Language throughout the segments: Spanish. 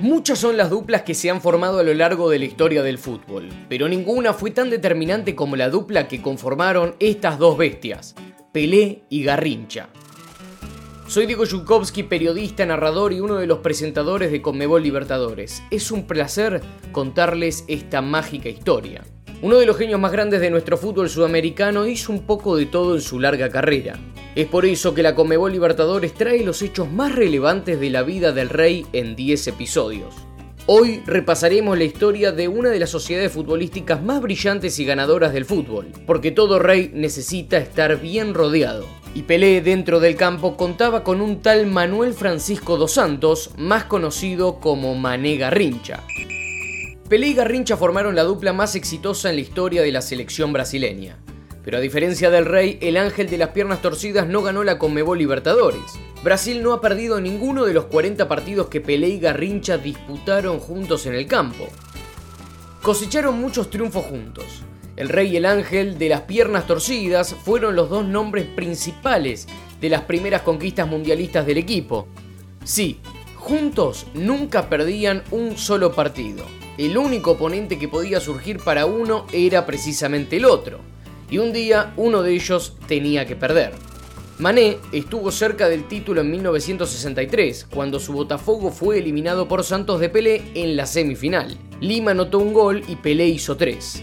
Muchas son las duplas que se han formado a lo largo de la historia del fútbol, pero ninguna fue tan determinante como la dupla que conformaron estas dos bestias, Pelé y Garrincha. Soy Diego Yukovsky, periodista, narrador y uno de los presentadores de Conmebol Libertadores. Es un placer contarles esta mágica historia. Uno de los genios más grandes de nuestro fútbol sudamericano hizo un poco de todo en su larga carrera. Es por eso que la Comebol Libertadores trae los hechos más relevantes de la vida del rey en 10 episodios. Hoy repasaremos la historia de una de las sociedades futbolísticas más brillantes y ganadoras del fútbol, porque todo rey necesita estar bien rodeado. Y Pelé dentro del campo contaba con un tal Manuel Francisco dos Santos, más conocido como Mané Garrincha. Pelé y Garrincha formaron la dupla más exitosa en la historia de la selección brasileña. Pero a diferencia del Rey, el ángel de las piernas torcidas no ganó la Conmebol Libertadores. Brasil no ha perdido ninguno de los 40 partidos que Pelé y Garrincha disputaron juntos en el campo. Cosecharon muchos triunfos juntos. El Rey y el Ángel de las piernas torcidas fueron los dos nombres principales de las primeras conquistas mundialistas del equipo. Sí, juntos nunca perdían un solo partido. El único oponente que podía surgir para uno era precisamente el otro y un día uno de ellos tenía que perder. Mané estuvo cerca del título en 1963, cuando su Botafogo fue eliminado por Santos de Pelé en la semifinal. Lima anotó un gol y Pelé hizo tres.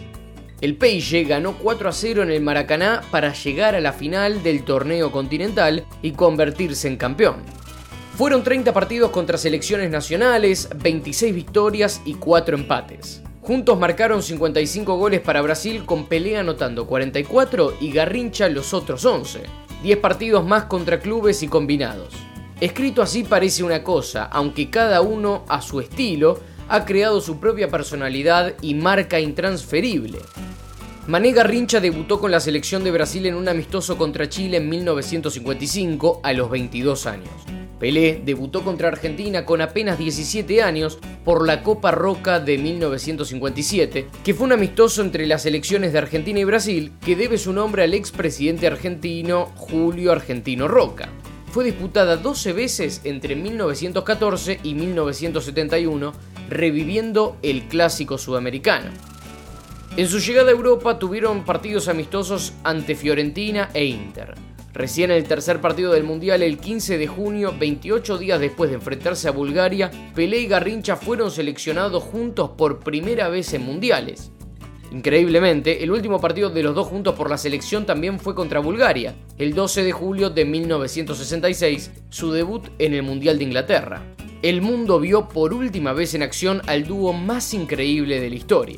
El Peixe ganó 4 a 0 en el Maracaná para llegar a la final del torneo continental y convertirse en campeón. Fueron 30 partidos contra selecciones nacionales, 26 victorias y 4 empates. Juntos marcaron 55 goles para Brasil con Pelé anotando 44 y Garrincha los otros 11. 10 partidos más contra clubes y combinados. Escrito así parece una cosa, aunque cada uno a su estilo ha creado su propia personalidad y marca intransferible. Mané Garrincha debutó con la selección de Brasil en un amistoso contra Chile en 1955 a los 22 años. Pelé debutó contra Argentina con apenas 17 años por la Copa Roca de 1957, que fue un amistoso entre las selecciones de Argentina y Brasil que debe su nombre al expresidente argentino Julio Argentino Roca. Fue disputada 12 veces entre 1914 y 1971, reviviendo el clásico sudamericano. En su llegada a Europa tuvieron partidos amistosos ante Fiorentina e Inter. Recién el tercer partido del Mundial, el 15 de junio, 28 días después de enfrentarse a Bulgaria, Pelé y Garrincha fueron seleccionados juntos por primera vez en Mundiales. Increíblemente, el último partido de los dos juntos por la selección también fue contra Bulgaria, el 12 de julio de 1966, su debut en el Mundial de Inglaterra. El mundo vio por última vez en acción al dúo más increíble de la historia.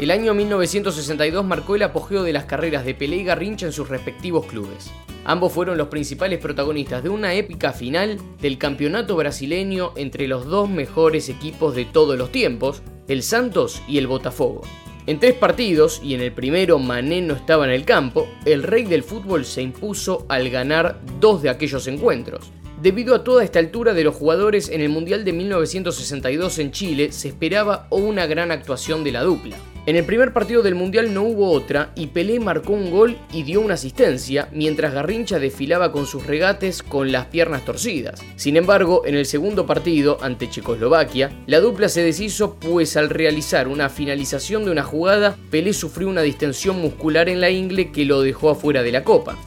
El año 1962 marcó el apogeo de las carreras de Pelé y Garrincha en sus respectivos clubes. Ambos fueron los principales protagonistas de una épica final del campeonato brasileño entre los dos mejores equipos de todos los tiempos, el Santos y el Botafogo. En tres partidos, y en el primero Mané no estaba en el campo, el rey del fútbol se impuso al ganar dos de aquellos encuentros. Debido a toda esta altura de los jugadores en el Mundial de 1962 en Chile, se esperaba una gran actuación de la dupla. En el primer partido del Mundial no hubo otra y Pelé marcó un gol y dio una asistencia, mientras Garrincha desfilaba con sus regates con las piernas torcidas. Sin embargo, en el segundo partido, ante Checoslovaquia, la dupla se deshizo pues al realizar una finalización de una jugada, Pelé sufrió una distensión muscular en la ingle que lo dejó afuera de la copa.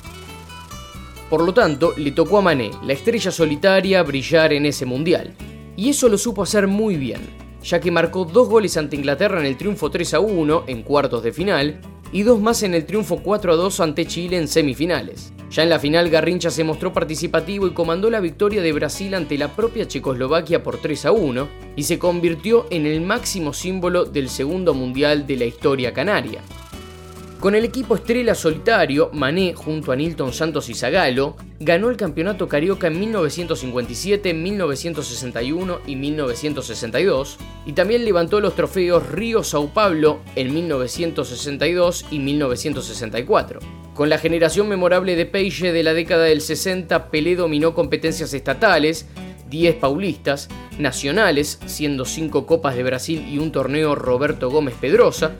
Por lo tanto, le tocó a Mané, la estrella solitaria, brillar en ese Mundial. Y eso lo supo hacer muy bien ya que marcó dos goles ante Inglaterra en el triunfo 3 a 1 en cuartos de final y dos más en el triunfo 4 a 2 ante Chile en semifinales. Ya en la final Garrincha se mostró participativo y comandó la victoria de Brasil ante la propia Checoslovaquia por 3 a 1 y se convirtió en el máximo símbolo del segundo mundial de la historia canaria. Con el equipo estrella solitario, Mané, junto a Nilton Santos y Zagalo, ganó el campeonato carioca en 1957, 1961 y 1962, y también levantó los trofeos Río-Sao Paulo en 1962 y 1964. Con la generación memorable de Peixe de la década del 60, Pelé dominó competencias estatales, 10 paulistas, nacionales, siendo 5 Copas de Brasil y un torneo Roberto Gómez Pedrosa,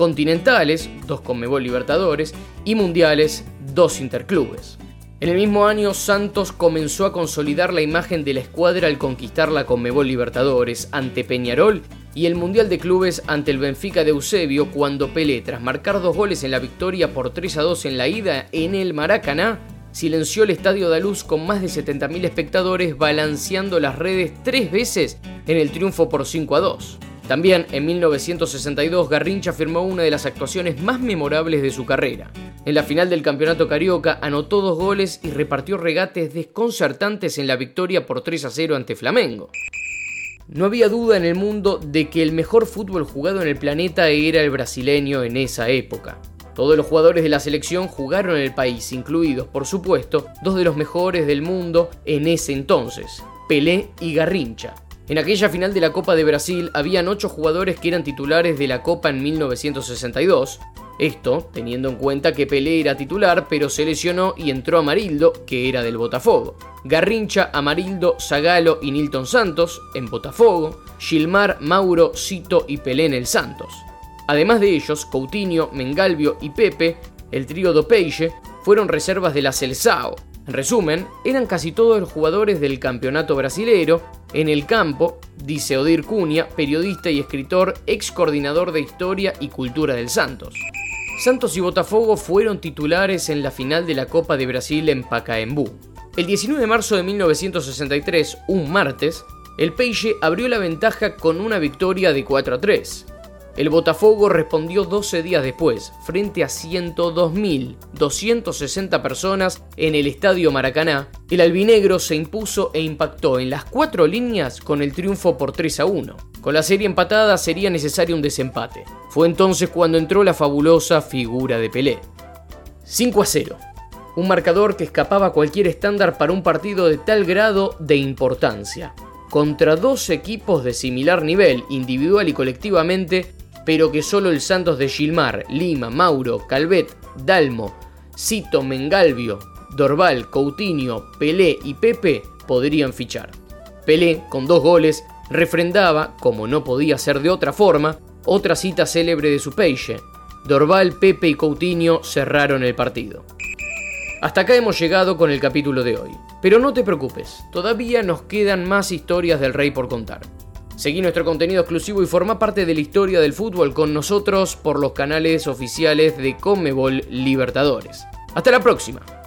continentales, dos Conmebol Libertadores, y mundiales, dos interclubes. En el mismo año, Santos comenzó a consolidar la imagen de la escuadra al conquistar la Conmebol Libertadores ante Peñarol y el Mundial de Clubes ante el Benfica de Eusebio cuando Pelé, tras marcar dos goles en la victoria por 3 a 2 en la ida en el Maracaná, silenció el Estadio de Luz con más de 70.000 espectadores balanceando las redes tres veces en el triunfo por 5 a 2. También en 1962 Garrincha firmó una de las actuaciones más memorables de su carrera. En la final del Campeonato Carioca anotó dos goles y repartió regates desconcertantes en la victoria por 3 a 0 ante Flamengo. No había duda en el mundo de que el mejor fútbol jugado en el planeta era el brasileño en esa época. Todos los jugadores de la selección jugaron en el país, incluidos, por supuesto, dos de los mejores del mundo en ese entonces, Pelé y Garrincha. En aquella final de la Copa de Brasil habían ocho jugadores que eran titulares de la Copa en 1962. Esto teniendo en cuenta que Pelé era titular, pero se lesionó y entró Amarildo, que era del Botafogo. Garrincha, Amarildo, Zagalo y Nilton Santos en Botafogo, Gilmar, Mauro, Cito y Pelé en el Santos. Además de ellos, Coutinho, Mengalvio y Pepe, el trío do Peixe, fueron reservas de la Celsao, en resumen, eran casi todos los jugadores del campeonato brasilero. En el campo, dice Odir Cunha, periodista y escritor, ex coordinador de Historia y Cultura del Santos. Santos y Botafogo fueron titulares en la final de la Copa de Brasil en Pacaembu. El 19 de marzo de 1963, un martes, el Peixe abrió la ventaja con una victoria de 4 a 3. El Botafogo respondió 12 días después, frente a 102.260 personas en el Estadio Maracaná. El albinegro se impuso e impactó en las cuatro líneas con el triunfo por 3 a 1. Con la serie empatada sería necesario un desempate. Fue entonces cuando entró la fabulosa figura de Pelé. 5 a 0. Un marcador que escapaba cualquier estándar para un partido de tal grado de importancia. Contra dos equipos de similar nivel, individual y colectivamente, pero que solo el Santos de Gilmar, Lima, Mauro, Calvet, Dalmo, Cito, Mengalvio, Dorval, Coutinho, Pelé y Pepe podrían fichar. Pelé, con dos goles, refrendaba, como no podía ser de otra forma, otra cita célebre de su peixe. Dorval, Pepe y Coutinho cerraron el partido. Hasta acá hemos llegado con el capítulo de hoy. Pero no te preocupes, todavía nos quedan más historias del rey por contar. Seguí nuestro contenido exclusivo y forma parte de la historia del fútbol con nosotros por los canales oficiales de Comebol Libertadores. Hasta la próxima.